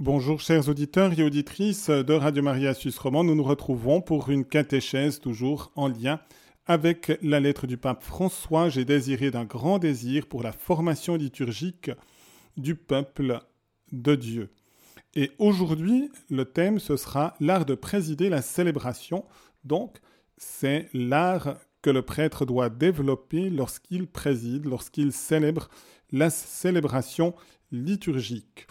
Bonjour chers auditeurs et auditrices de Radio Maria Suisse Romand. Nous nous retrouvons pour une catéchèse toujours en lien avec la lettre du pape François. J'ai désiré d'un grand désir pour la formation liturgique du peuple de Dieu. Et aujourd'hui, le thème, ce sera l'art de présider la célébration. Donc, c'est l'art que le prêtre doit développer lorsqu'il préside, lorsqu'il célèbre la célébration liturgique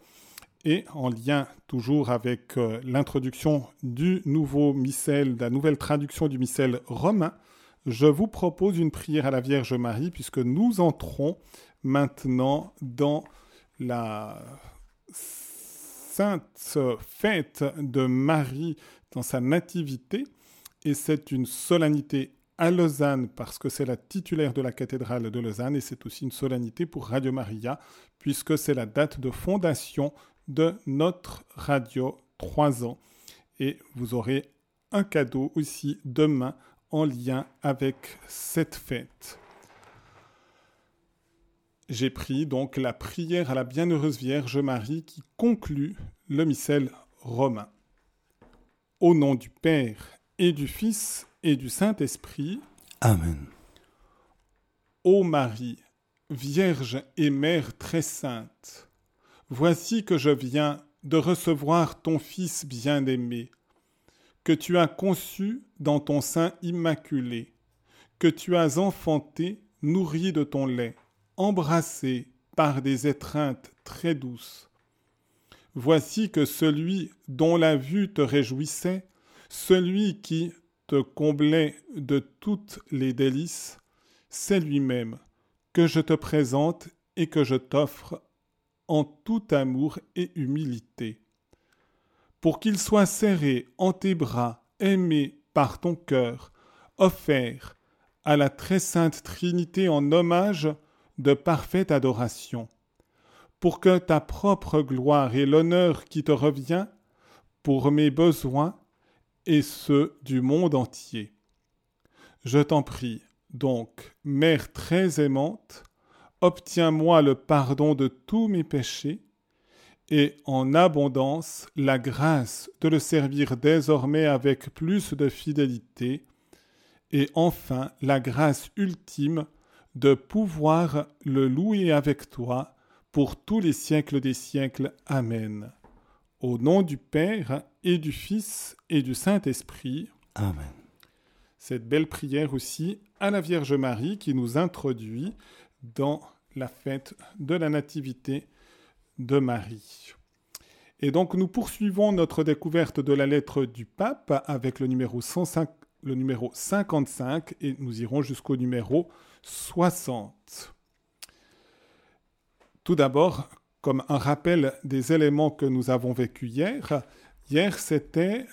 et en lien toujours avec euh, l'introduction du nouveau missel, de la nouvelle traduction du missel romain, je vous propose une prière à la Vierge Marie puisque nous entrons maintenant dans la sainte fête de Marie dans sa nativité. Et c'est une solennité à Lausanne parce que c'est la titulaire de la cathédrale de Lausanne et c'est aussi une solennité pour Radio Maria puisque c'est la date de fondation de notre radio 3 ans. Et vous aurez un cadeau aussi demain en lien avec cette fête. J'ai pris donc la prière à la Bienheureuse Vierge Marie qui conclut le missel romain. Au nom du Père et du Fils et du Saint-Esprit. Amen. Ô Marie, Vierge et Mère très sainte, Voici que je viens de recevoir ton Fils bien-aimé, que tu as conçu dans ton sein immaculé, que tu as enfanté, nourri de ton lait, embrassé par des étreintes très douces. Voici que celui dont la vue te réjouissait, celui qui te comblait de toutes les délices, c'est lui-même que je te présente et que je t'offre en tout amour et humilité, pour qu'il soit serré en tes bras, aimé par ton cœur, offert à la très sainte Trinité en hommage de parfaite adoration, pour que ta propre gloire et l'honneur qui te revient, pour mes besoins et ceux du monde entier. Je t'en prie, donc, Mère très aimante, obtiens-moi le pardon de tous mes péchés, et en abondance la grâce de le servir désormais avec plus de fidélité, et enfin la grâce ultime de pouvoir le louer avec toi pour tous les siècles des siècles. Amen. Au nom du Père et du Fils et du Saint-Esprit. Amen. Cette belle prière aussi à la Vierge Marie qui nous introduit dans la fête de la Nativité de Marie. Et donc nous poursuivons notre découverte de la lettre du pape avec le numéro, 105, le numéro 55 et nous irons jusqu'au numéro 60. Tout d'abord, comme un rappel des éléments que nous avons vécus hier, hier c'était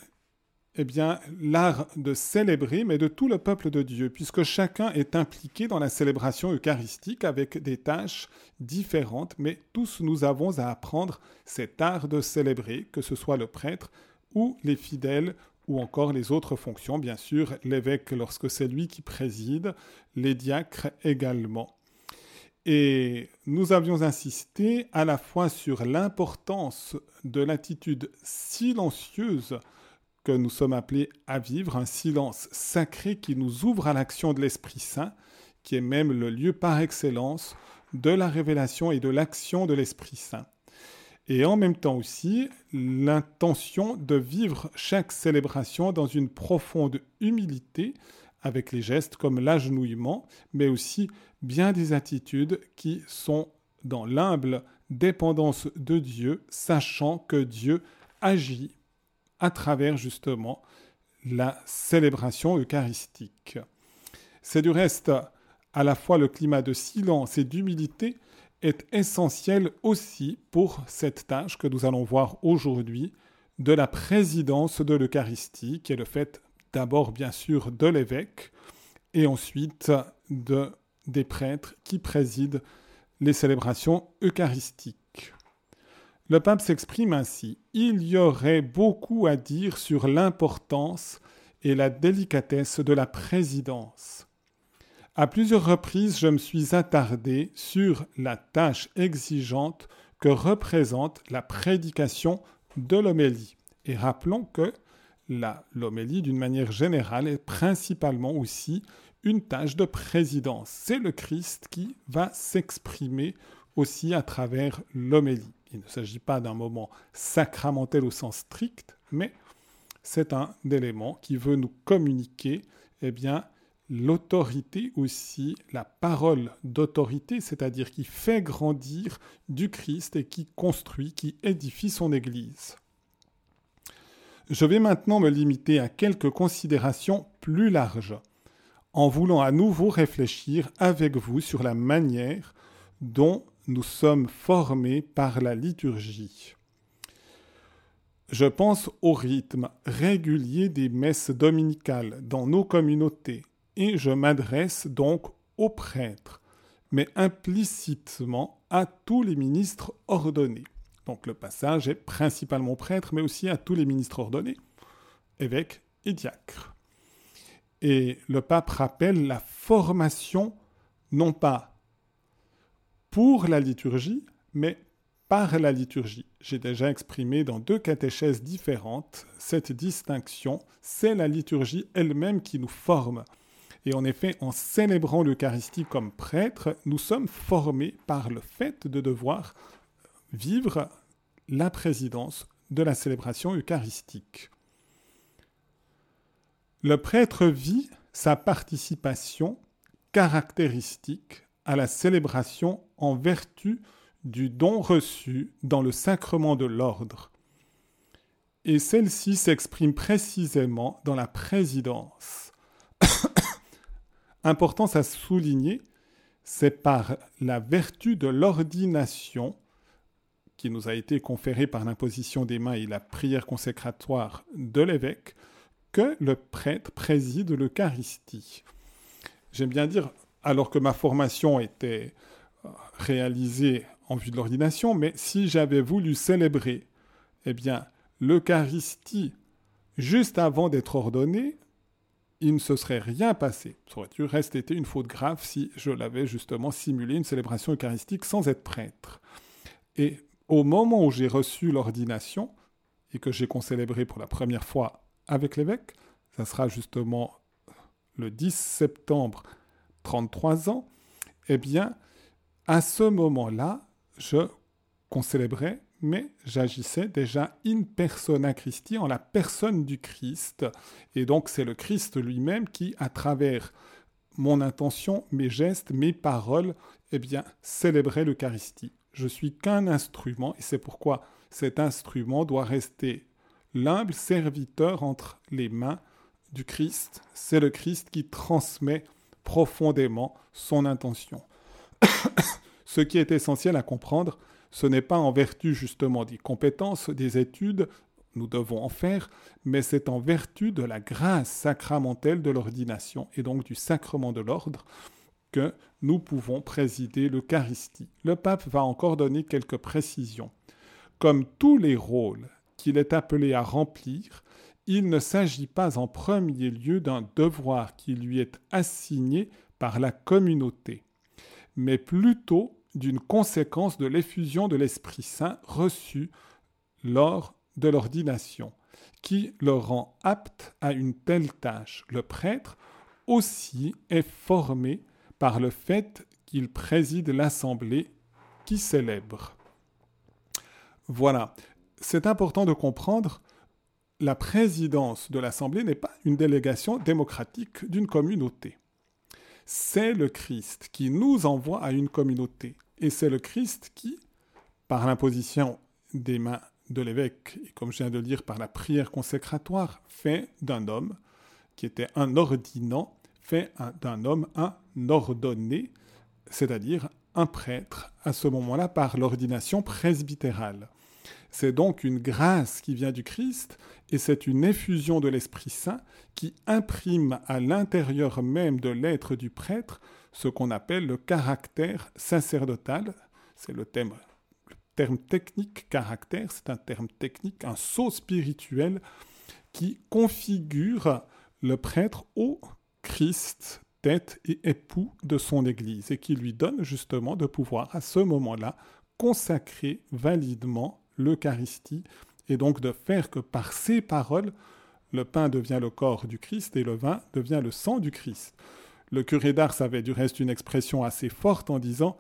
eh bien, l'art de célébrer, mais de tout le peuple de Dieu, puisque chacun est impliqué dans la célébration eucharistique avec des tâches différentes, mais tous nous avons à apprendre cet art de célébrer, que ce soit le prêtre ou les fidèles ou encore les autres fonctions, bien sûr, l'évêque lorsque c'est lui qui préside, les diacres également. Et nous avions insisté à la fois sur l'importance de l'attitude silencieuse nous sommes appelés à vivre, un silence sacré qui nous ouvre à l'action de l'Esprit Saint, qui est même le lieu par excellence de la révélation et de l'action de l'Esprit Saint. Et en même temps aussi, l'intention de vivre chaque célébration dans une profonde humilité, avec les gestes comme l'agenouillement, mais aussi bien des attitudes qui sont dans l'humble dépendance de Dieu, sachant que Dieu agit à travers justement la célébration eucharistique. C'est du reste à la fois le climat de silence et d'humilité est essentiel aussi pour cette tâche que nous allons voir aujourd'hui de la présidence de l'Eucharistie, qui est le fait d'abord bien sûr de l'évêque et ensuite de, des prêtres qui président les célébrations eucharistiques. Le pape s'exprime ainsi. Il y aurait beaucoup à dire sur l'importance et la délicatesse de la présidence. À plusieurs reprises, je me suis attardé sur la tâche exigeante que représente la prédication de l'homélie. Et rappelons que l'homélie, d'une manière générale, est principalement aussi une tâche de présidence. C'est le Christ qui va s'exprimer aussi à travers l'homélie. Il ne s'agit pas d'un moment sacramentel au sens strict, mais c'est un élément qui veut nous communiquer eh bien, l'autorité aussi, la parole d'autorité, c'est-à-dire qui fait grandir du Christ et qui construit, qui édifie son Église. Je vais maintenant me limiter à quelques considérations plus larges, en voulant à nouveau réfléchir avec vous sur la manière dont nous sommes formés par la liturgie. Je pense au rythme régulier des messes dominicales dans nos communautés et je m'adresse donc aux prêtres, mais implicitement à tous les ministres ordonnés. Donc le passage est principalement prêtre, mais aussi à tous les ministres ordonnés, évêques et diacres. Et le pape rappelle la formation, non pas pour la liturgie, mais par la liturgie. J'ai déjà exprimé dans deux catéchèses différentes cette distinction. C'est la liturgie elle-même qui nous forme. Et en effet, en célébrant l'Eucharistie comme prêtre, nous sommes formés par le fait de devoir vivre la présidence de la célébration eucharistique. Le prêtre vit sa participation caractéristique à la célébration en vertu du don reçu dans le sacrement de l'ordre. Et celle-ci s'exprime précisément dans la présidence. Importance à souligner, c'est par la vertu de l'ordination qui nous a été conférée par l'imposition des mains et la prière consécratoire de l'évêque que le prêtre préside l'Eucharistie. J'aime bien dire, alors que ma formation était euh, réalisée en vue de l'ordination, mais si j'avais voulu célébrer, eh bien, l'Eucharistie juste avant d'être ordonné, il ne se serait rien passé. Ça aurait dû été une faute grave si je l'avais justement simulé une célébration eucharistique sans être prêtre. Et au moment où j'ai reçu l'ordination et que j'ai concélébré pour la première fois avec l'évêque, ça sera justement le 10 septembre, 33 ans, eh bien, à ce moment-là, je concélébrais mais j'agissais déjà in persona Christi, en la personne du Christ. Et donc c'est le Christ lui-même qui, à travers mon intention, mes gestes, mes paroles, eh bien, célébrait l'Eucharistie. Je suis qu'un instrument, et c'est pourquoi cet instrument doit rester l'humble serviteur entre les mains du Christ. C'est le Christ qui transmet profondément son intention. Ce qui est essentiel à comprendre, ce n'est pas en vertu justement des compétences, des études, nous devons en faire, mais c'est en vertu de la grâce sacramentelle de l'ordination et donc du sacrement de l'ordre que nous pouvons présider l'Eucharistie. Le pape va encore donner quelques précisions. Comme tous les rôles qu'il est appelé à remplir, il ne s'agit pas en premier lieu d'un devoir qui lui est assigné par la communauté, mais plutôt d'une conséquence de l'effusion de l'Esprit Saint reçue lors de l'ordination, qui le rend apte à une telle tâche. Le prêtre aussi est formé par le fait qu'il préside l'assemblée qui célèbre. Voilà, c'est important de comprendre, la présidence de l'assemblée n'est pas une délégation démocratique d'une communauté. C'est le Christ qui nous envoie à une communauté. Et c'est le Christ qui, par l'imposition des mains de l'évêque, et comme je viens de le dire, par la prière consécratoire, fait d'un homme qui était un ordinant, fait d'un homme un ordonné, c'est-à-dire un prêtre à ce moment-là par l'ordination presbytérale. C'est donc une grâce qui vient du Christ et c'est une effusion de l'Esprit Saint qui imprime à l'intérieur même de l'être du prêtre ce qu'on appelle le caractère sacerdotal. C'est le, terme technique caractère, c'est un terme technique, un sceau spirituel qui configure le prêtre au Christ, tête et époux de son Église, et qui lui donne justement de pouvoir à ce moment-là consacrer validement l'Eucharistie et donc de faire que par ces paroles, le pain devient le corps du Christ et le vin devient le sang du Christ. Le curé d'Ars avait du reste une expression assez forte en disant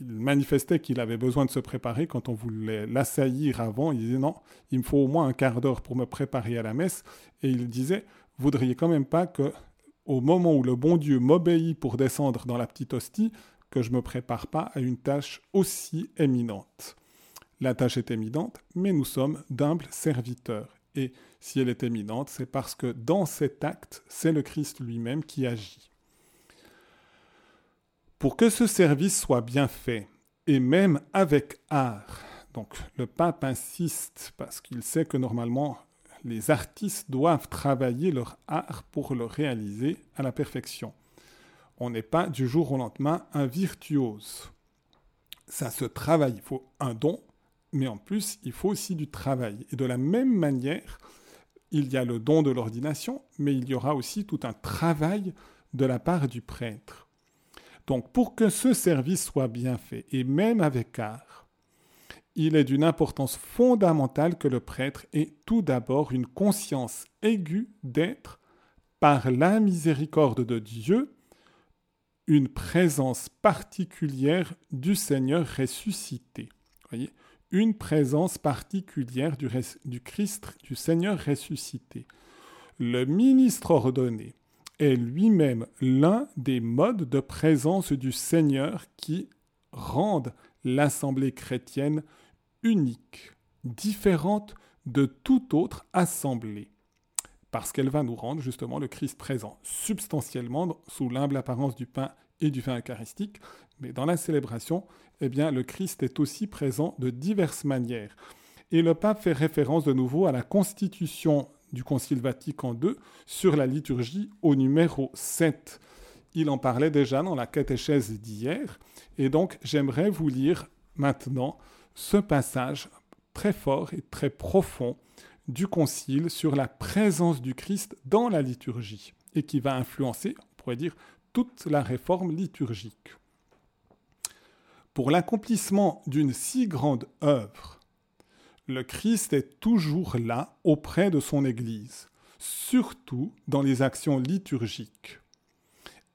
il manifestait qu'il avait besoin de se préparer quand on voulait l'assaillir avant. Il disait non, il me faut au moins un quart d'heure pour me préparer à la messe. Et il disait, voudriez quand même pas que, au moment où le bon Dieu m'obéit pour descendre dans la petite hostie, que je me prépare pas à une tâche aussi éminente. La tâche est éminente, mais nous sommes d'humbles serviteurs. Et si elle est éminente, c'est parce que dans cet acte, c'est le Christ lui-même qui agit. Pour que ce service soit bien fait, et même avec art, donc le pape insiste parce qu'il sait que normalement les artistes doivent travailler leur art pour le réaliser à la perfection. On n'est pas du jour au lendemain un virtuose. Ça se travaille, il faut un don, mais en plus il faut aussi du travail. Et de la même manière, il y a le don de l'ordination, mais il y aura aussi tout un travail de la part du prêtre. Donc pour que ce service soit bien fait, et même avec art, il est d'une importance fondamentale que le prêtre ait tout d'abord une conscience aiguë d'être, par la miséricorde de Dieu, une présence particulière du Seigneur ressuscité. Voyez? Une présence particulière du, Christ, du Seigneur ressuscité. Le ministre ordonné est lui-même l'un des modes de présence du Seigneur qui rendent l'assemblée chrétienne unique, différente de toute autre assemblée, parce qu'elle va nous rendre justement le Christ présent substantiellement sous l'humble apparence du pain et du vin eucharistique, mais dans la célébration, eh bien, le Christ est aussi présent de diverses manières. Et le pape fait référence de nouveau à la constitution du Concile Vatican II sur la liturgie au numéro 7. Il en parlait déjà dans la catéchèse d'hier, et donc j'aimerais vous lire maintenant ce passage très fort et très profond du Concile sur la présence du Christ dans la liturgie, et qui va influencer, on pourrait dire, toute la réforme liturgique. Pour l'accomplissement d'une si grande œuvre, le Christ est toujours là auprès de son Église, surtout dans les actions liturgiques.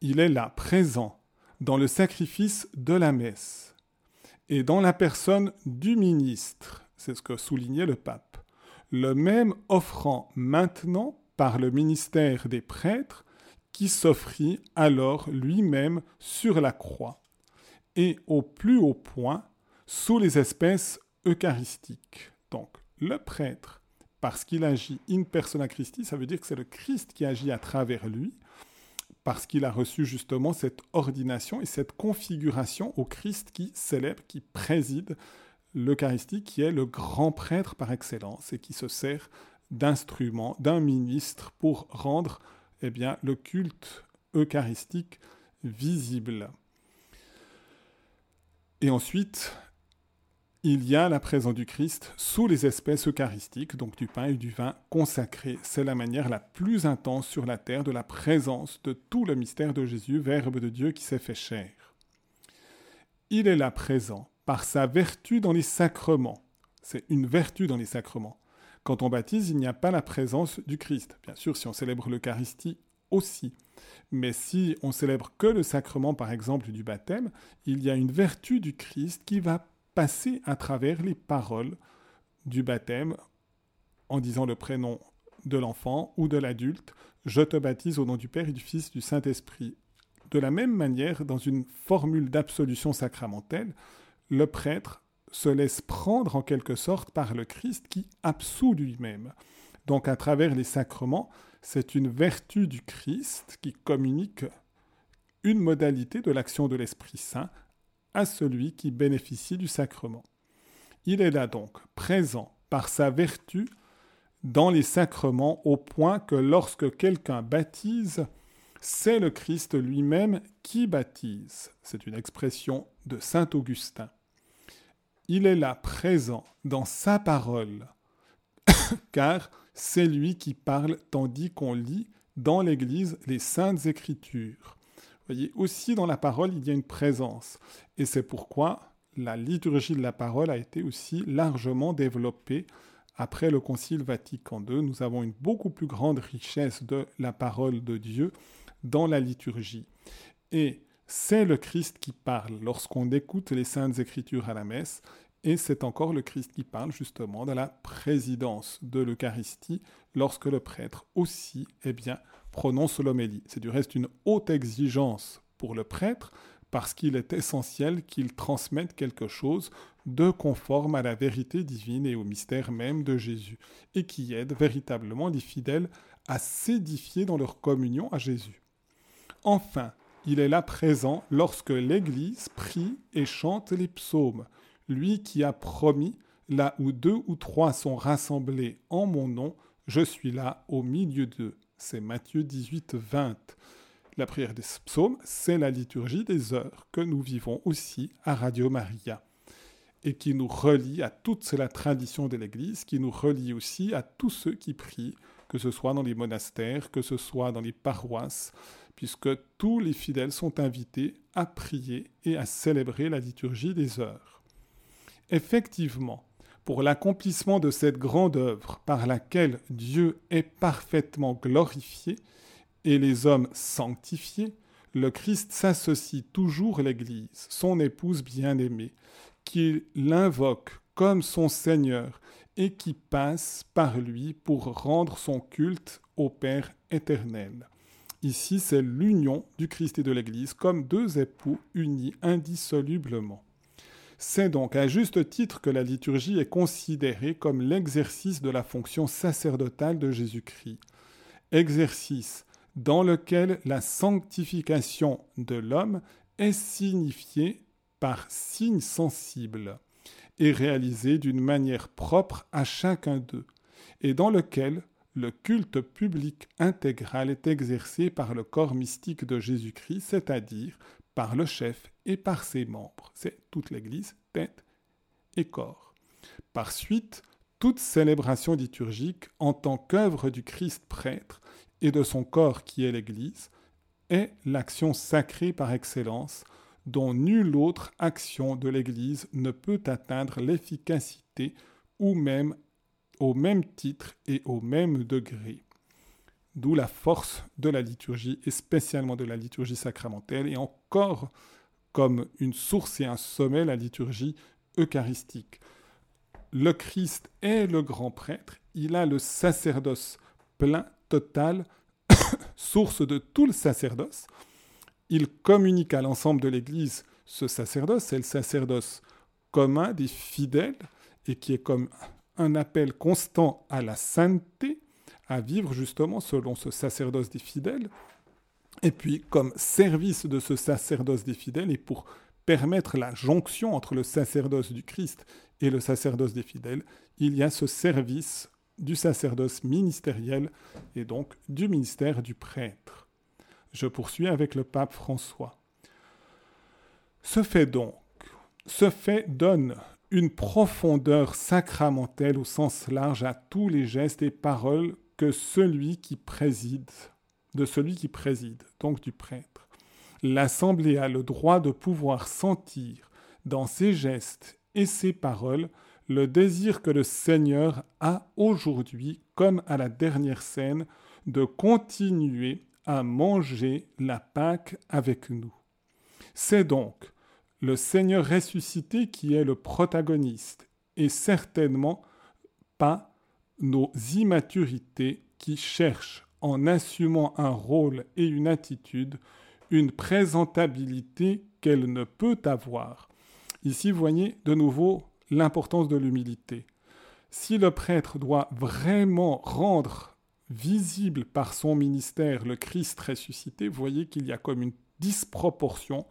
Il est là, présent, dans le sacrifice de la messe et dans la personne du ministre, c'est ce que soulignait le pape, le même offrant maintenant par le ministère des prêtres qui s'offrit alors lui-même sur la croix et au plus haut point sous les espèces eucharistiques. Donc, le prêtre, parce qu'il agit in persona Christi, ça veut dire que c'est le Christ qui agit à travers lui, parce qu'il a reçu justement cette ordination et cette configuration au Christ qui célèbre, qui préside l'Eucharistie, qui est le grand prêtre par excellence et qui se sert d'instrument, d'un ministre pour rendre eh bien, le culte eucharistique visible. Et ensuite, il y a la présence du Christ sous les espèces eucharistiques, donc du pain et du vin consacrés. C'est la manière la plus intense sur la terre de la présence de tout le mystère de Jésus, Verbe de Dieu qui s'est fait chair. Il est là présent par sa vertu dans les sacrements. C'est une vertu dans les sacrements. Quand on baptise, il n'y a pas la présence du Christ. Bien sûr, si on célèbre l'Eucharistie aussi. Mais si on célèbre que le sacrement, par exemple, du baptême, il y a une vertu du Christ qui va passer à travers les paroles du baptême en disant le prénom de l'enfant ou de l'adulte. Je te baptise au nom du Père et du Fils du Saint-Esprit. De la même manière, dans une formule d'absolution sacramentelle, le prêtre se laisse prendre en quelque sorte par le Christ qui absout lui-même. Donc à travers les sacrements, c'est une vertu du Christ qui communique une modalité de l'action de l'Esprit Saint à celui qui bénéficie du sacrement. Il est là donc présent par sa vertu dans les sacrements au point que lorsque quelqu'un baptise, c'est le Christ lui-même qui baptise. C'est une expression de Saint Augustin. Il est là présent dans sa parole, car c'est lui qui parle tandis qu'on lit dans l'Église les saintes écritures. Vous voyez, aussi dans la parole, il y a une présence. Et c'est pourquoi la liturgie de la parole a été aussi largement développée après le Concile Vatican II. Nous avons une beaucoup plus grande richesse de la parole de Dieu dans la liturgie. Et c'est le Christ qui parle lorsqu'on écoute les saintes écritures à la messe, et c'est encore le Christ qui parle justement de la présidence de l'Eucharistie lorsque le prêtre aussi, eh bien, prononce l'homélie. C'est du reste une haute exigence pour le prêtre parce qu'il est essentiel qu'il transmette quelque chose de conforme à la vérité divine et au mystère même de Jésus, et qui aide véritablement les fidèles à s'édifier dans leur communion à Jésus. Enfin, il est là présent lorsque l'Église prie et chante les psaumes, lui qui a promis, là où deux ou trois sont rassemblés en mon nom, je suis là au milieu d'eux. C'est Matthieu 18, 20. La prière des psaumes, c'est la liturgie des heures que nous vivons aussi à Radio Maria et qui nous relie à toute la tradition de l'Église, qui nous relie aussi à tous ceux qui prient, que ce soit dans les monastères, que ce soit dans les paroisses, puisque tous les fidèles sont invités à prier et à célébrer la liturgie des heures. Effectivement, pour l'accomplissement de cette grande œuvre par laquelle Dieu est parfaitement glorifié, et les hommes sanctifiés, le Christ s'associe toujours l'Église, son épouse bien-aimée, qui l'invoque comme son Seigneur et qui passe par lui pour rendre son culte au Père éternel. Ici, c'est l'union du Christ et de l'Église comme deux époux unis indissolublement. C'est donc à juste titre que la liturgie est considérée comme l'exercice de la fonction sacerdotale de Jésus-Christ. Exercice dans lequel la sanctification de l'homme est signifiée par signes sensibles et réalisée d'une manière propre à chacun d'eux, et dans lequel le culte public intégral est exercé par le corps mystique de Jésus-Christ, c'est-à-dire par le chef et par ses membres. C'est toute l'Église, tête et corps. Par suite, toute célébration liturgique en tant qu'œuvre du Christ prêtre et de son corps qui est l'Église, est l'action sacrée par excellence, dont nulle autre action de l'Église ne peut atteindre l'efficacité ou même au même titre et au même degré. D'où la force de la liturgie, et spécialement de la liturgie sacramentelle, et encore comme une source et un sommet la liturgie eucharistique. Le Christ est le grand prêtre, il a le sacerdoce plein total, source de tout le sacerdoce. Il communique à l'ensemble de l'Église ce sacerdoce, c'est le sacerdoce commun des fidèles et qui est comme un appel constant à la sainteté, à vivre justement selon ce sacerdoce des fidèles. Et puis, comme service de ce sacerdoce des fidèles et pour permettre la jonction entre le sacerdoce du Christ et le sacerdoce des fidèles, il y a ce service du sacerdoce ministériel et donc du ministère du prêtre. Je poursuis avec le pape François. Ce fait donc, ce fait donne une profondeur sacramentelle au sens large à tous les gestes et paroles que celui qui préside, de celui qui préside, donc du prêtre. L'Assemblée a le droit de pouvoir sentir dans ses gestes et ses paroles le désir que le Seigneur a aujourd'hui, comme à la dernière scène, de continuer à manger la Pâque avec nous. C'est donc le Seigneur ressuscité qui est le protagoniste, et certainement pas nos immaturités qui cherchent, en assumant un rôle et une attitude, une présentabilité qu'elle ne peut avoir. Ici, vous voyez de nouveau l'importance de l'humilité. Si le prêtre doit vraiment rendre visible par son ministère le Christ ressuscité, vous voyez qu'il y a comme une disproportion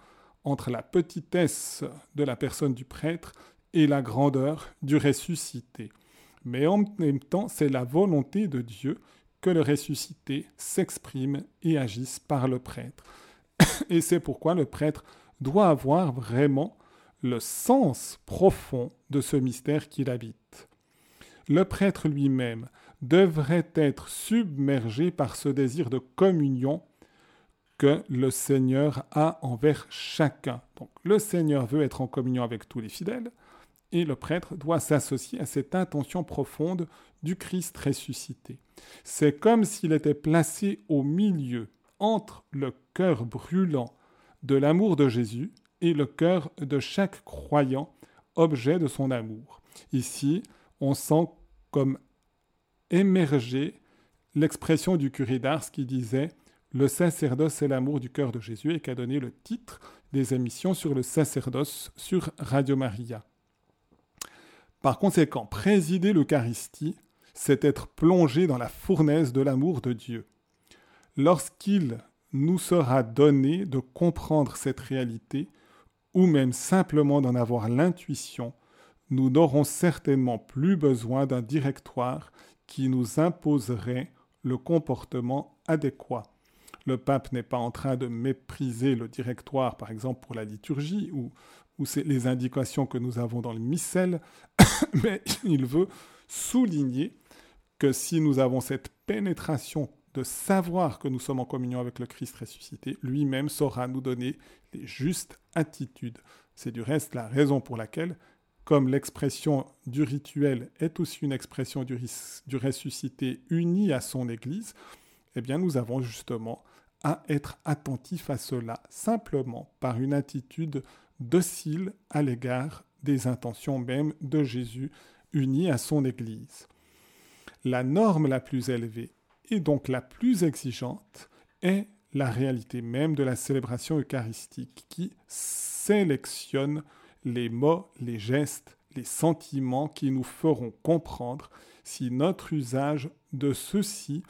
entre la petitesse de la personne du prêtre et la grandeur du ressuscité. Mais en même temps, c'est la volonté de Dieu que le ressuscité s'exprime et agisse par le prêtre. Et c'est pourquoi le prêtre doit avoir vraiment le sens profond de ce mystère qu'il habite. Le prêtre lui-même devrait être submergé par ce désir de communion que le Seigneur a envers chacun. Donc le Seigneur veut être en communion avec tous les fidèles et le prêtre doit s'associer à cette intention profonde du Christ ressuscité. C'est comme s'il était placé au milieu entre le cœur brûlant de l'amour de Jésus et le cœur de chaque croyant, objet de son amour. Ici, on sent comme émerger l'expression du curé d'Ars qui disait Le sacerdoce est l'amour du cœur de Jésus et qui a donné le titre des émissions sur le sacerdoce sur Radio Maria. Par conséquent, présider l'Eucharistie, c'est être plongé dans la fournaise de l'amour de Dieu. Lorsqu'il nous sera donné de comprendre cette réalité, ou même simplement d'en avoir l'intuition, nous n'aurons certainement plus besoin d'un directoire qui nous imposerait le comportement adéquat. Le pape n'est pas en train de mépriser le directoire, par exemple, pour la liturgie, ou, ou les indications que nous avons dans le missel, mais il veut souligner que si nous avons cette pénétration de savoir que nous sommes en communion avec le Christ ressuscité, lui-même saura nous donner les justes attitudes. C'est du reste la raison pour laquelle, comme l'expression du rituel est aussi une expression du, du ressuscité uni à son Église, eh bien nous avons justement à être attentifs à cela, simplement par une attitude docile à l'égard des intentions même de Jésus uni à son Église. La norme la plus élevée et donc la plus exigeante est la réalité même de la célébration eucharistique qui sélectionne les mots, les gestes, les sentiments qui nous feront comprendre si notre usage de ceux-ci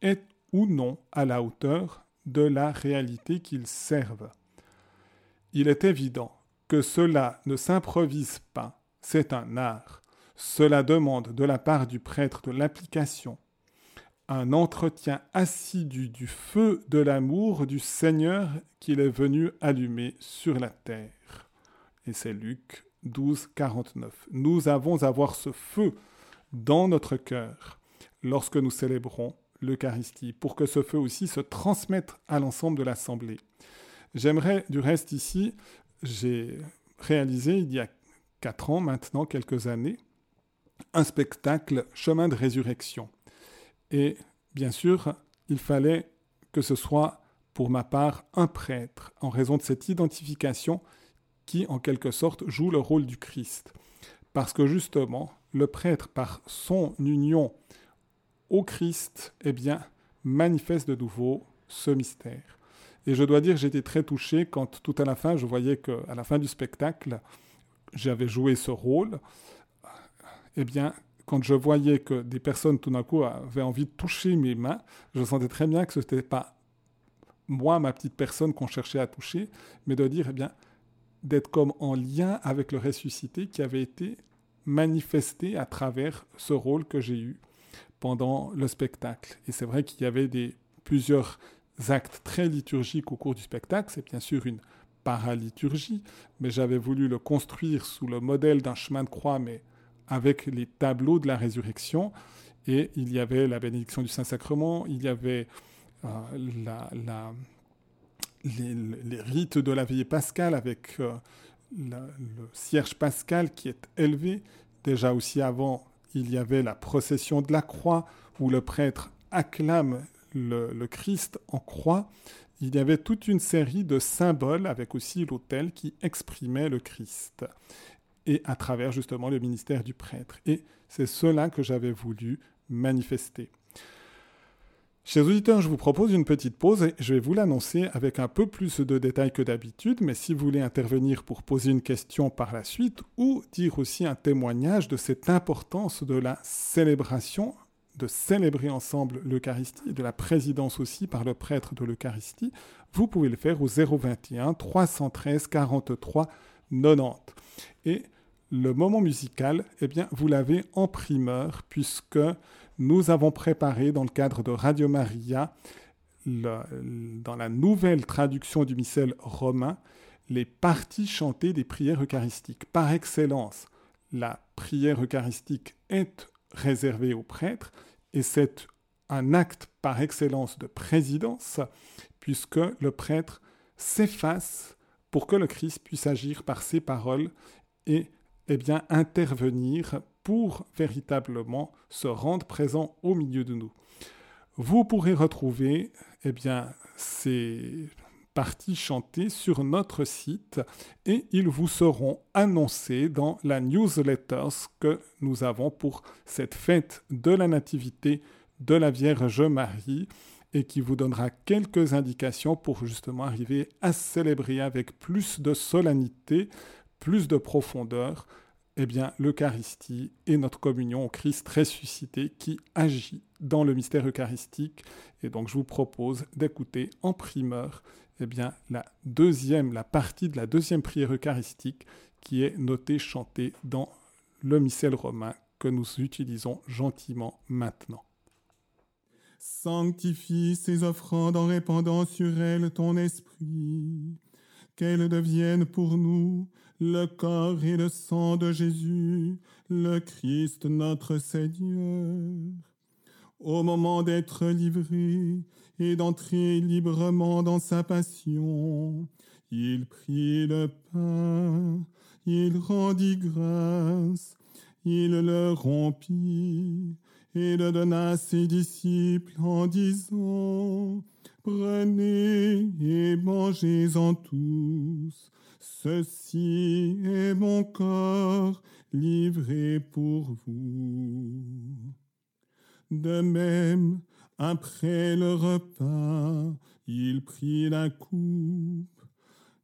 est ou non à la hauteur de la réalité qu'ils servent. Il est évident que cela ne s'improvise pas, c'est un art. Cela demande de la part du prêtre de l'application, un entretien assidu du feu de l'amour du Seigneur qu'il est venu allumer sur la terre. Et c'est Luc 12, 49. Nous avons à voir ce feu dans notre cœur lorsque nous célébrons l'Eucharistie, pour que ce feu aussi se transmette à l'ensemble de l'Assemblée. J'aimerais du reste ici, j'ai réalisé il y a quatre ans maintenant, quelques années, un spectacle Chemin de résurrection. Et bien sûr, il fallait que ce soit pour ma part un prêtre, en raison de cette identification qui, en quelque sorte, joue le rôle du Christ. Parce que justement, le prêtre, par son union au Christ, eh bien, manifeste de nouveau ce mystère. Et je dois dire, j'étais très touché quand tout à la fin, je voyais qu'à la fin du spectacle, j'avais joué ce rôle. Eh bien, quand je voyais que des personnes tout d'un coup avaient envie de toucher mes mains, je sentais très bien que ce n'était pas moi, ma petite personne qu'on cherchait à toucher, mais de dire, eh bien, d'être comme en lien avec le ressuscité qui avait été manifesté à travers ce rôle que j'ai eu pendant le spectacle. Et c'est vrai qu'il y avait des, plusieurs actes très liturgiques au cours du spectacle. C'est bien sûr une paraliturgie, mais j'avais voulu le construire sous le modèle d'un chemin de croix, mais avec les tableaux de la résurrection. Et il y avait la bénédiction du Saint-Sacrement, il y avait euh, les, rites de la veillée pascale avec euh, le cierge pascal qui est élevé. Déjà aussi avant, il y avait la procession de la croix où le prêtre acclame le, Christ en croix. Il y avait toute une série de symboles avec aussi l'autel qui exprimait le Christ et à travers justement le ministère du prêtre. Et c'est cela que j'avais voulu manifester. Chers auditeurs, je vous propose une petite pause et je vais vous l'annoncer avec un peu plus de détails que d'habitude, mais si vous voulez intervenir pour poser une question par la suite ou dire aussi un témoignage de cette importance de la célébration, de célébrer ensemble l'Eucharistie, de la présidence aussi par le prêtre de l'Eucharistie, vous pouvez le faire au 021 313 43 90. Et le moment musical, eh bien, vous l'avez en primeur, puisque nous avons préparé dans le cadre de Radio Maria, dans la nouvelle traduction du missel romain, les parties chantées des prières eucharistiques. Par excellence, la prière eucharistique est réservée aux prêtres, et c'est un acte par excellence de présidence, puisque le prêtre s'efface pour que le Christ puisse agir par ses paroles et eh bien, intervenir pour véritablement se rendre présent au milieu de nous. Vous pourrez retrouver eh bien, ces parties chantées sur notre site et ils vous seront annoncés dans la newsletter que nous avons pour cette fête de la Nativité de la Vierge Marie et qui vous donnera quelques indications pour justement arriver à célébrer avec plus de solennité, plus de profondeur, eh bien, l'Eucharistie et notre communion au Christ ressuscité qui agit dans le mystère eucharistique. Et donc, je vous propose d'écouter en primeur, eh bien, la deuxième, la partie de la deuxième prière eucharistique qui est notée, chantée dans le missel romain que nous utilisons gentiment maintenant. Sanctifie ces offrandes en répandant sur elles ton esprit, qu'elles deviennent pour nous le corps et le sang de Jésus, le Christ notre Seigneur. Au moment d'être livré et d'entrer librement dans sa passion, il prit le pain, il rendit grâce, il le rompit et le donna à ses disciples en disant, Prenez et mangez-en tous, ceci est mon corps livré pour vous. De même, après le repas, il prit la coupe.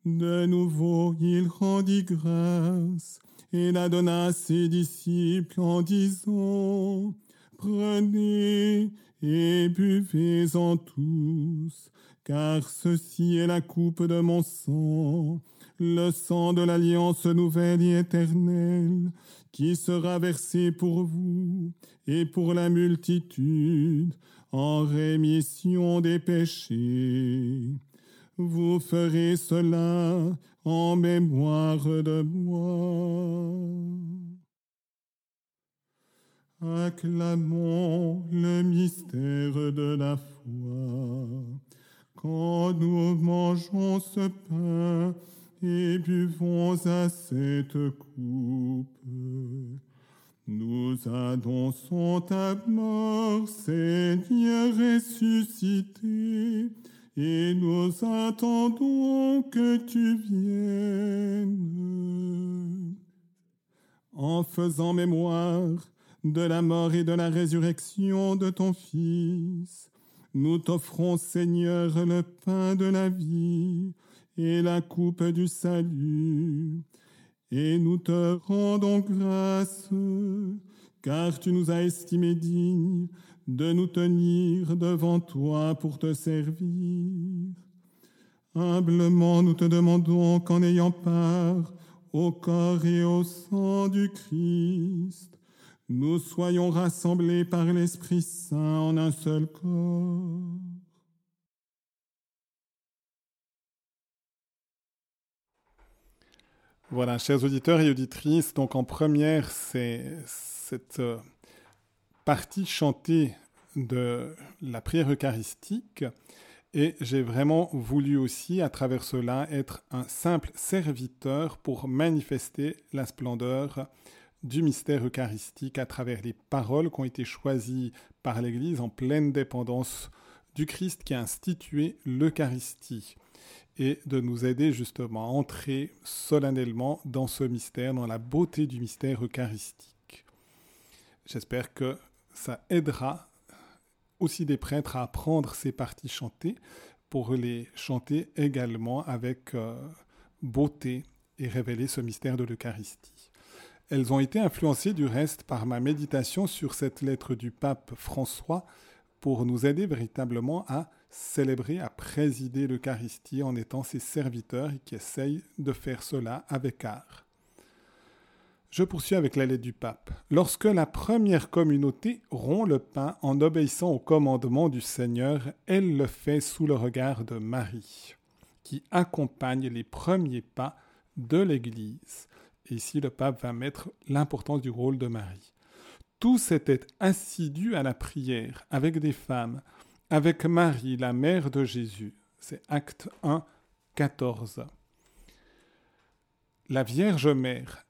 De nouveau, il rendit grâce et la donna à ses disciples en disant, Prenez et buvez-en tous, car ceci est la coupe de mon sang, le sang de l'alliance nouvelle et éternelle, qui sera versé pour vous et pour la multitude en rémission des péchés. Vous ferez cela en mémoire de moi. Acclamons le mystère de la foi. Quand nous mangeons ce pain et buvons à cette coupe, nous annonçons ta mort, Seigneur ressuscité, et nous attendons que tu viennes. En faisant mémoire de la mort et de la résurrection de ton Fils. Nous t'offrons, Seigneur, le pain de la vie et la coupe du salut. Et nous te rendons grâce, car tu nous as estimés dignes de nous tenir devant toi pour te servir. Humblement, nous te demandons qu'en ayant part au corps et au sang du Christ, nous soyons rassemblés par l'Esprit Saint en un seul corps. Voilà, chers auditeurs et auditrices, donc en première, c'est cette euh, partie chantée de la prière eucharistique. Et j'ai vraiment voulu aussi, à travers cela, être un simple serviteur pour manifester la splendeur du mystère eucharistique à travers les paroles qui ont été choisies par l'Église en pleine dépendance du Christ qui a institué l'Eucharistie et de nous aider justement à entrer solennellement dans ce mystère, dans la beauté du mystère eucharistique. J'espère que ça aidera aussi des prêtres à apprendre ces parties chantées pour les chanter également avec euh, beauté et révéler ce mystère de l'Eucharistie. Elles ont été influencées du reste par ma méditation sur cette lettre du pape François pour nous aider véritablement à célébrer, à présider l'Eucharistie en étant ses serviteurs et qui essayent de faire cela avec art. Je poursuis avec la lettre du pape. Lorsque la première communauté rompt le pain en obéissant au commandement du Seigneur, elle le fait sous le regard de Marie, qui accompagne les premiers pas de l'Église ici, le pape va mettre l'importance du rôle de Marie. Tous étaient assidus à la prière avec des femmes, avec Marie, la mère de Jésus. C'est Acte 1, 14. La Vierge Mère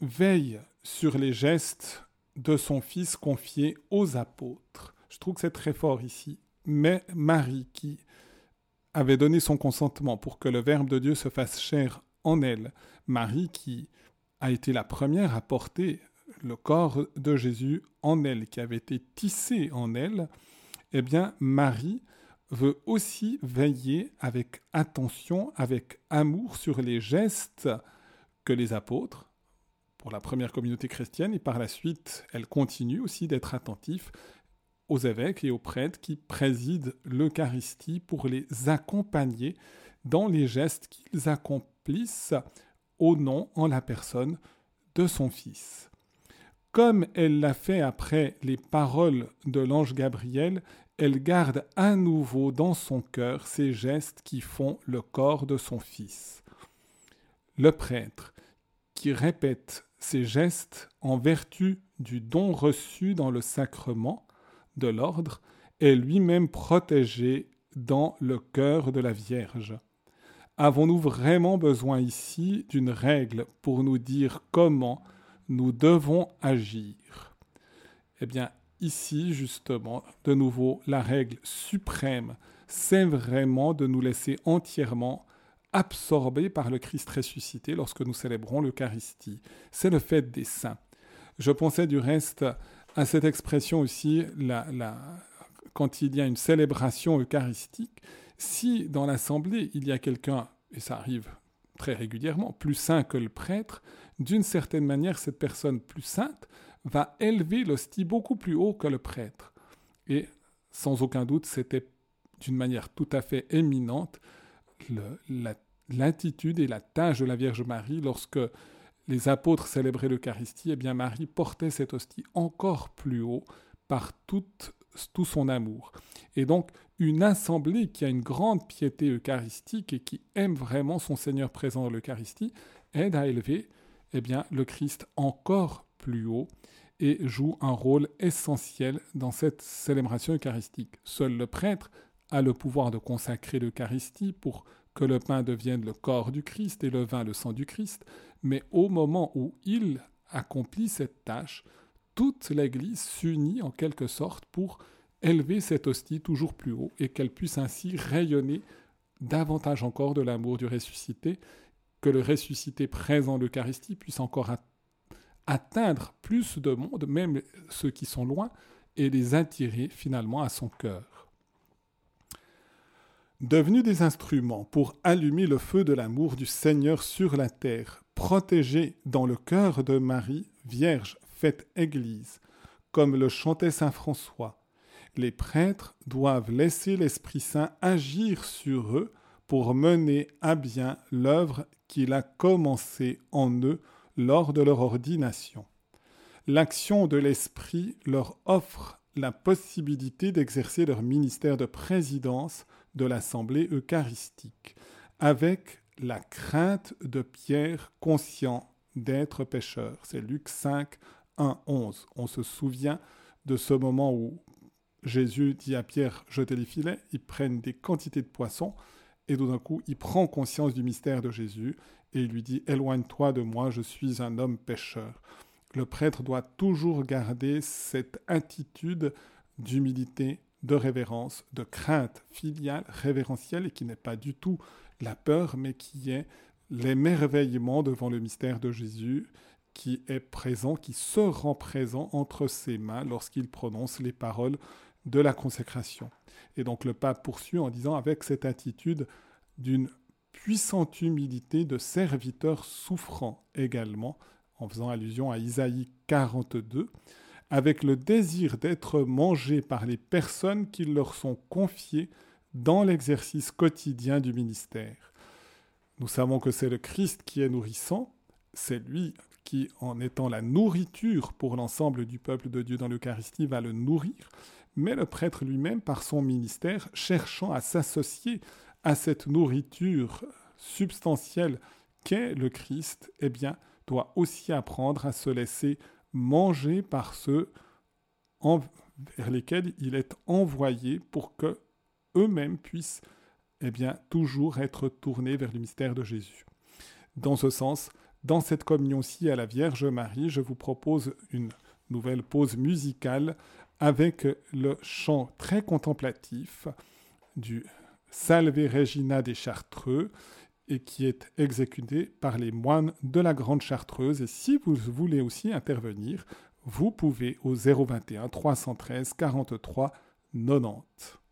veille sur les gestes de son Fils confié aux apôtres. Je trouve que c'est très fort ici. Mais Marie, qui avait donné son consentement pour que le Verbe de Dieu se fasse chair en elle, Marie qui a été la première à porter le corps de Jésus en elle, qui avait été tissé en elle, eh bien Marie veut aussi veiller avec attention, avec amour sur les gestes que les apôtres, pour la première communauté chrétienne, et par la suite, elle continue aussi d'être attentive aux évêques et aux prêtres qui président l'Eucharistie pour les accompagner dans les gestes qu'ils accomplissent au nom, en la personne de son Fils. Comme elle l'a fait après les paroles de l'ange Gabriel, elle garde à nouveau dans son cœur ces gestes qui font le corps de son Fils. Le prêtre, qui répète ces gestes en vertu du don reçu dans le sacrement de l'ordre, est lui-même protégé dans le cœur de la Vierge. Avons-nous vraiment besoin ici d'une règle pour nous dire comment nous devons agir? Eh bien, ici, justement, de nouveau, la règle suprême, c'est vraiment de nous laisser entièrement absorber par le Christ ressuscité lorsque nous célébrons l'Eucharistie. C'est le fait des saints. Je pensais du reste à cette expression aussi, quand il y a une célébration eucharistique, si dans l'assemblée il y a quelqu'un, et ça arrive très régulièrement, plus saint que le prêtre, d'une certaine manière, cette personne plus sainte va élever l'hostie beaucoup plus haut que le prêtre. Et sans aucun doute, c'était d'une manière tout à fait éminente l'attitude et la tâche de la Vierge Marie lorsque les apôtres célébraient l'Eucharistie, eh bien Marie portait cette hostie encore plus haut par toute tout son amour. Et donc, une assemblée qui a une grande piété eucharistique et qui aime vraiment son Seigneur présent dans l'Eucharistie aide à élever eh bien, le Christ encore plus haut et joue un rôle essentiel dans cette célébration eucharistique. Seul le prêtre a le pouvoir de consacrer l'Eucharistie pour que le pain devienne le corps du Christ et le vin le sang du Christ, mais au moment où il accomplit cette tâche, toute l'Église s'unit en quelque sorte pour élever cette hostie toujours plus haut et qu'elle puisse ainsi rayonner davantage encore de l'amour du ressuscité, que le ressuscité présent l'Eucharistie puisse encore atteindre plus de monde, même ceux qui sont loin, et les attirer finalement à son cœur. Devenus des instruments pour allumer le feu de l'amour du Seigneur sur la terre, protégés dans le cœur de Marie, Vierge faite Église, comme le chantait Saint François. Les prêtres doivent laisser l'Esprit Saint agir sur eux pour mener à bien l'œuvre qu'il a commencée en eux lors de leur ordination. L'action de l'Esprit leur offre la possibilité d'exercer leur ministère de présidence de l'Assemblée eucharistique, avec la crainte de Pierre conscient d'être pécheur. C'est Luc 5, 1, 11. On se souvient de ce moment où Jésus dit à Pierre, jetez les filets, ils prennent des quantités de poissons, et tout d'un coup, il prend conscience du mystère de Jésus, et il lui dit, éloigne-toi de moi, je suis un homme pécheur. Le prêtre doit toujours garder cette attitude d'humilité, de révérence, de crainte filiale, révérentielle, et qui n'est pas du tout la peur, mais qui est l'émerveillement devant le mystère de Jésus, qui est présent, qui se rend présent entre ses mains lorsqu'il prononce les paroles de la consécration. Et donc le pape poursuit en disant avec cette attitude d'une puissante humilité de serviteur souffrant également, en faisant allusion à Isaïe 42, avec le désir d'être mangé par les personnes qui leur sont confiées dans l'exercice quotidien du ministère. Nous savons que c'est le Christ qui est nourrissant, c'est lui qui, en étant la nourriture pour l'ensemble du peuple de Dieu dans l'Eucharistie, va le nourrir, mais le prêtre lui-même, par son ministère, cherchant à s'associer à cette nourriture substantielle qu'est le Christ, eh bien, doit aussi apprendre à se laisser manger par ceux vers lesquels il est envoyé pour que eux-mêmes puissent eh bien, toujours être tourné vers le mystère de Jésus. Dans ce sens, dans cette communion-ci à la Vierge Marie, je vous propose une nouvelle pause musicale avec le chant très contemplatif du Salve Regina des Chartreux et qui est exécuté par les moines de la Grande Chartreuse. Et si vous voulez aussi intervenir, vous pouvez au 021 313 43 90.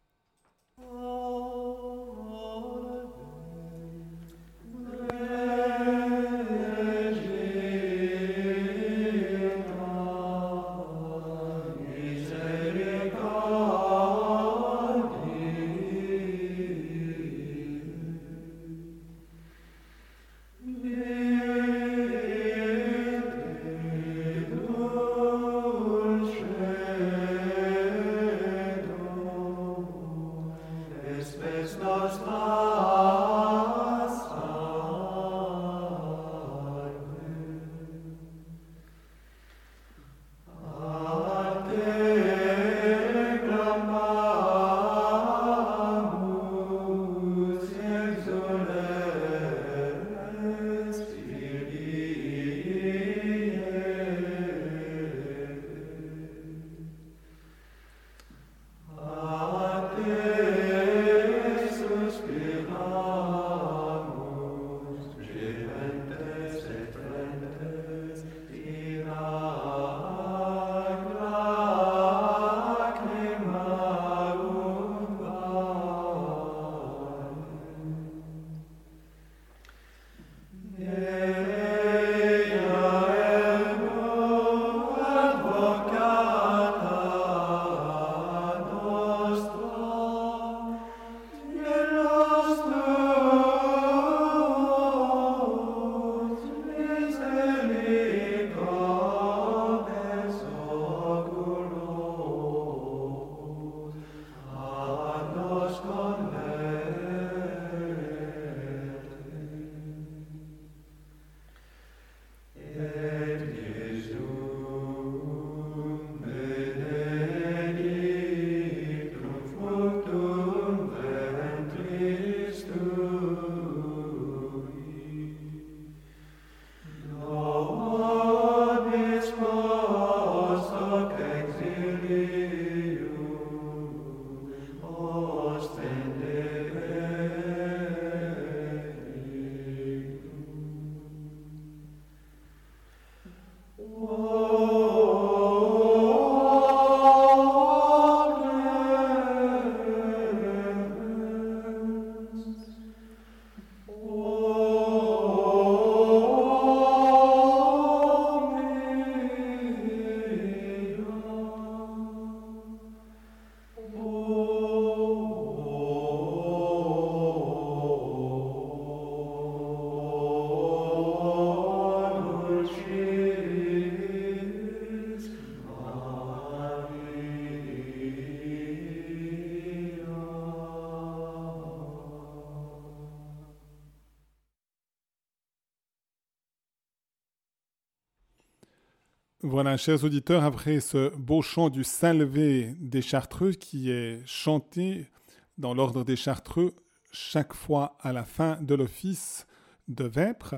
Voilà, chers auditeurs, après ce beau chant du Salvé des Chartreux qui est chanté dans l'ordre des Chartreux chaque fois à la fin de l'office de Vêpres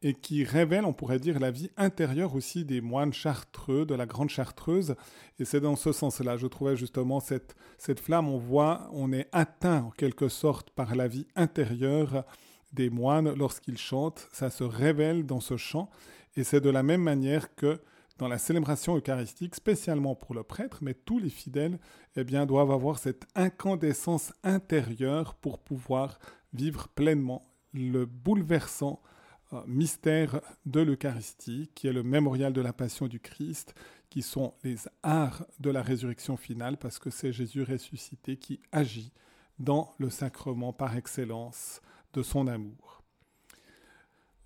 et qui révèle, on pourrait dire, la vie intérieure aussi des moines chartreux, de la Grande Chartreuse. Et c'est dans ce sens-là, je trouvais justement cette, cette flamme, on voit, on est atteint en quelque sorte par la vie intérieure des moines lorsqu'ils chantent, ça se révèle dans ce chant. Et c'est de la même manière que dans la célébration eucharistique, spécialement pour le prêtre, mais tous les fidèles eh doivent avoir cette incandescence intérieure pour pouvoir vivre pleinement le bouleversant euh, mystère de l'Eucharistie, qui est le mémorial de la passion du Christ, qui sont les arts de la résurrection finale, parce que c'est Jésus ressuscité qui agit dans le sacrement par excellence de son amour.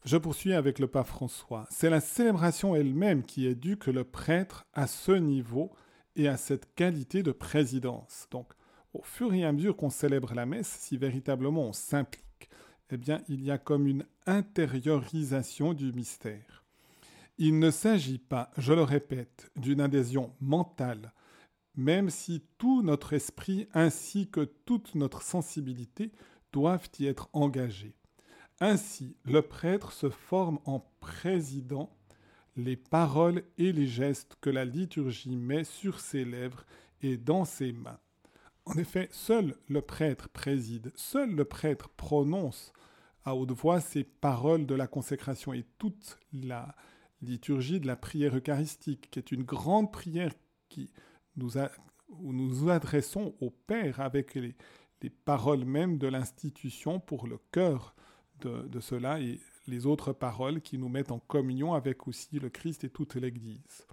Je poursuis avec le pape François. C'est la célébration elle-même qui éduque le prêtre à ce niveau et à cette qualité de présidence. Donc, au fur et à mesure qu'on célèbre la messe, si véritablement on s'implique, eh bien, il y a comme une intériorisation du mystère. Il ne s'agit pas, je le répète, d'une adhésion mentale, même si tout notre esprit ainsi que toute notre sensibilité doivent y être engagés. Ainsi, le prêtre se forme en président les paroles et les gestes que la liturgie met sur ses lèvres et dans ses mains. En effet, seul le prêtre préside, seul le prêtre prononce à haute voix ces paroles de la consécration et toute la liturgie de la prière eucharistique, qui est une grande prière où nous nous adressons au Père avec les, paroles même de l'institution pour le cœur de, cela et les autres paroles qui nous mettent en communion avec aussi le Christ et toute l'Église.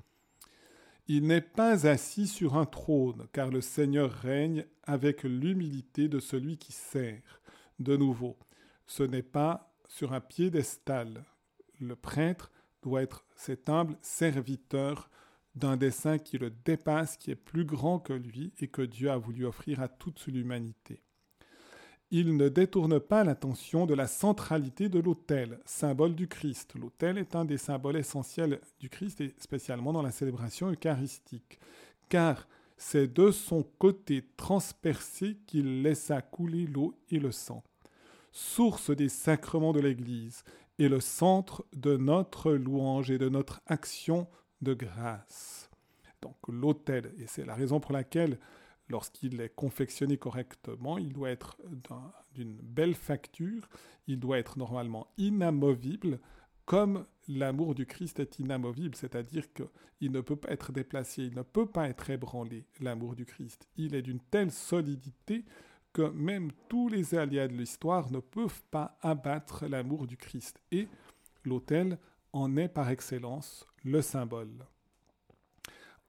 Il n'est pas assis sur un trône, car le Seigneur règne avec l'humilité de celui qui sert. De nouveau, ce n'est pas sur un piédestal. Le prêtre doit être cet humble serviteur d'un dessein qui le dépasse, qui est plus grand que lui et que Dieu a voulu offrir à toute l'humanité. Il ne détourne pas l'attention de la centralité de l'autel, symbole du Christ. L'autel est un des symboles essentiels du Christ et spécialement dans la célébration eucharistique, car c'est de son côté transpercé qu'il laissa couler l'eau et le sang. Source des sacrements de l'Église et le centre de notre louange et de notre action de grâce. Donc l'autel, et c'est la raison pour laquelle lorsqu'il est confectionné correctement, il doit être d'une belle facture, il doit être normalement inamovible, comme l'amour du Christ est inamovible, c'est-à-dire qu'il ne peut pas être déplacé, il ne peut pas être ébranlé, l'amour du Christ. Il est d'une telle solidité que même tous les aléas de l'histoire ne peuvent pas abattre l'amour du Christ. Et l'autel en est par excellence le symbole.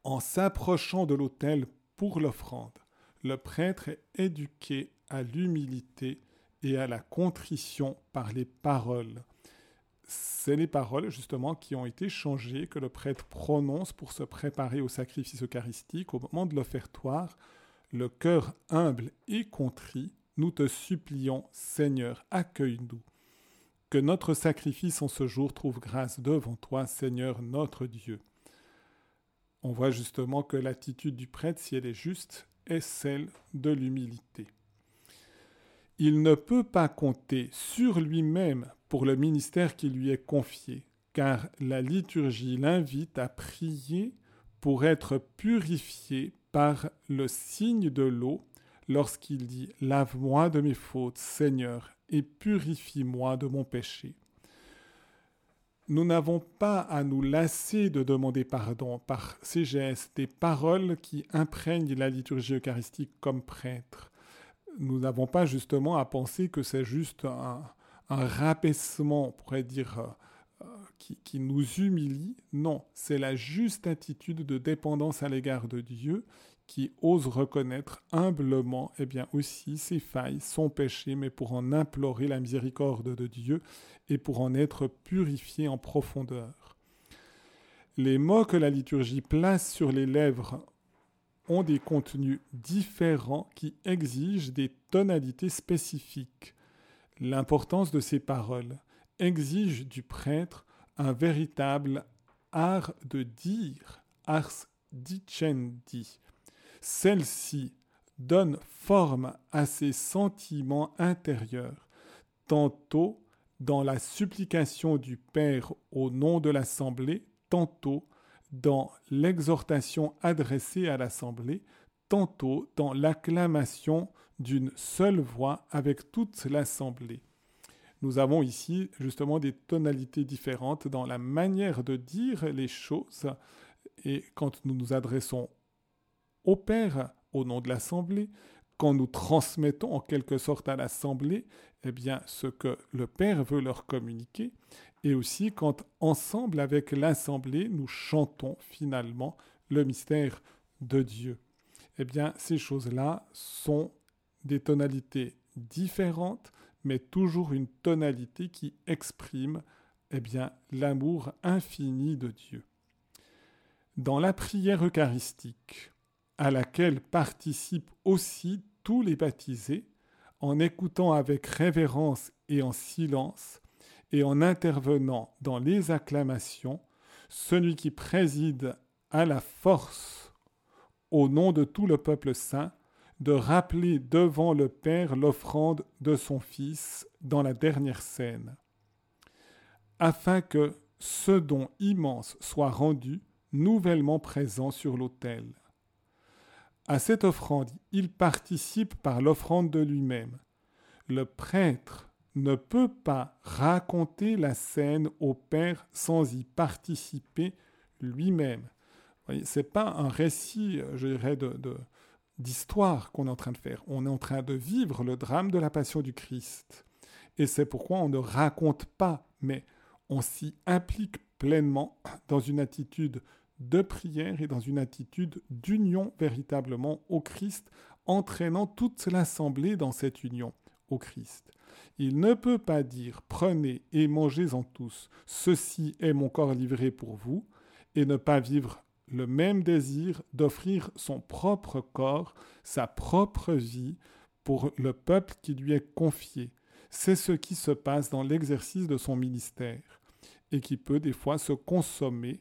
En s'approchant de l'autel pour l'offrande, le prêtre est éduqué à l'humilité et à la contrition par les paroles. C'est les paroles justement qui ont été changées, que le prêtre prononce pour se préparer au sacrifice eucharistique au moment de l'offertoire. Le cœur humble et contrit, nous te supplions, Seigneur, accueille-nous. Que notre sacrifice en ce jour trouve grâce devant toi, Seigneur notre Dieu. On voit justement que l'attitude du prêtre, si elle est juste, est celle de l'humilité. Il ne peut pas compter sur lui-même pour le ministère qui lui est confié, car la liturgie l'invite à prier pour être purifié par le signe de l'eau lorsqu'il dit Lave-moi de mes fautes, Seigneur, et purifie-moi de mon péché. Nous n'avons pas à nous lasser de demander pardon par ces gestes, des paroles qui imprègnent la liturgie eucharistique comme prêtre. Nous n'avons pas justement à penser que c'est juste un, rabaissement, on pourrait dire, euh, qui, nous humilie. Non, c'est la juste attitude de dépendance à l'égard de Dieu qui ose reconnaître humblement eh bien aussi ses failles, son péché, mais pour en implorer la miséricorde de Dieu et pour en être purifié en profondeur. Les mots que la liturgie place sur les lèvres ont des contenus différents qui exigent des tonalités spécifiques. L'importance de ces paroles exige du prêtre un véritable art de dire, ars dicendi, celle-ci donne forme à ses sentiments intérieurs, tantôt dans la supplication du Père au nom de l'Assemblée, tantôt dans l'exhortation adressée à l'Assemblée, tantôt dans l'acclamation d'une seule voix avec toute l'Assemblée. Nous avons ici justement des tonalités différentes dans la manière de dire les choses et quand nous nous adressons au Père au nom de l'Assemblée, quand nous transmettons en quelque sorte à l'Assemblée eh bien, ce que le Père veut leur communiquer, et aussi quand ensemble avec l'Assemblée, nous chantons finalement le mystère de Dieu. Eh bien, ces choses-là sont des tonalités différentes, mais toujours une tonalité qui exprime eh bien, l'amour infini de Dieu. Dans la prière eucharistique, à laquelle participent aussi tous les baptisés, en écoutant avec révérence et en silence, et en intervenant dans les acclamations, celui qui préside à la force au nom de tout le peuple saint de rappeler devant le Père l'offrande de son Fils dans la dernière scène, afin que ce don immense soit rendu nouvellement présent sur l'autel. À cette offrande, il participe par l'offrande de lui-même. Le prêtre ne peut pas raconter la scène au Père sans y participer lui-même. Ce n'est pas un récit, je dirais, de, d'histoire qu'on est en train de faire. On est en train de vivre le drame de la passion du Christ. Et c'est pourquoi on ne raconte pas, mais on s'y implique pleinement dans une attitude de prière et dans une attitude d'union véritablement au Christ, entraînant toute l'assemblée dans cette union au Christ. Il ne peut pas dire prenez et mangez-en tous, ceci est mon corps livré pour vous, et ne pas vivre le même désir d'offrir son propre corps, sa propre vie pour le peuple qui lui est confié. C'est ce qui se passe dans l'exercice de son ministère et qui peut des fois se consommer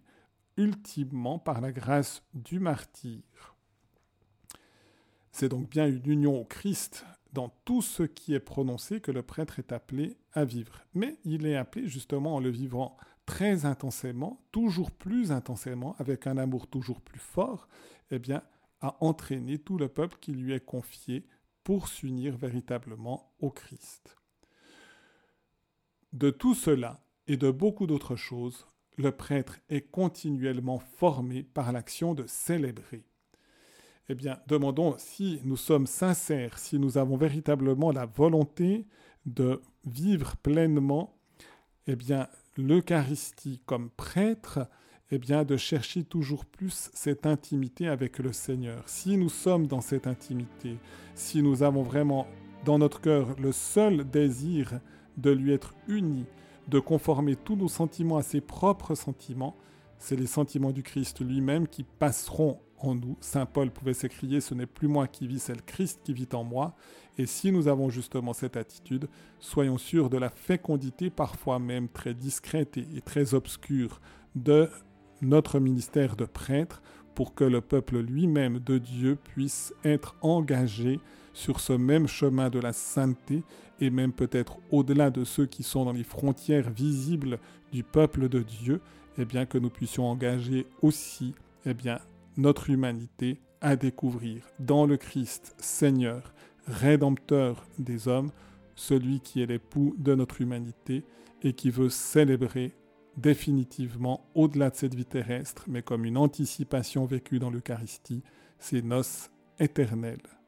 ultimement par la grâce du martyr. C'est donc bien une union au Christ dans tout ce qui est prononcé que le prêtre est appelé à vivre. Mais il est appelé justement en le vivant très intensément, toujours plus intensément, avec un amour toujours plus fort, eh bien, à entraîner tout le peuple qui lui est confié pour s'unir véritablement au Christ. De tout cela et de beaucoup d'autres choses, le prêtre est continuellement formé par l'action de célébrer. Eh bien, demandons si nous sommes sincères, si nous avons véritablement la volonté de vivre pleinement eh bien, l'Eucharistie comme prêtre, eh bien, de chercher toujours plus cette intimité avec le Seigneur. Si nous sommes dans cette intimité, si nous avons vraiment dans notre cœur le seul désir de lui être unis, de conformer tous nos sentiments à ses propres sentiments, c'est les sentiments du Christ lui-même qui passeront en nous. Saint Paul pouvait s'écrier, ce n'est plus moi qui vis, c'est le Christ qui vit en moi. Et si nous avons justement cette attitude, soyons sûrs de la fécondité, parfois même très discrète et très obscure, de notre ministère de prêtre, pour que le peuple lui-même de Dieu puisse être engagé sur ce même chemin de la sainteté et même peut-être au-delà de ceux qui sont dans les frontières visibles du peuple de Dieu, eh bien que nous puissions engager aussi eh bien, notre humanité à découvrir dans le Christ Seigneur, Rédempteur des hommes, celui qui est l'époux de notre humanité et qui veut célébrer définitivement, au-delà de cette vie terrestre, mais comme une anticipation vécue dans l'Eucharistie, ces noces éternelles.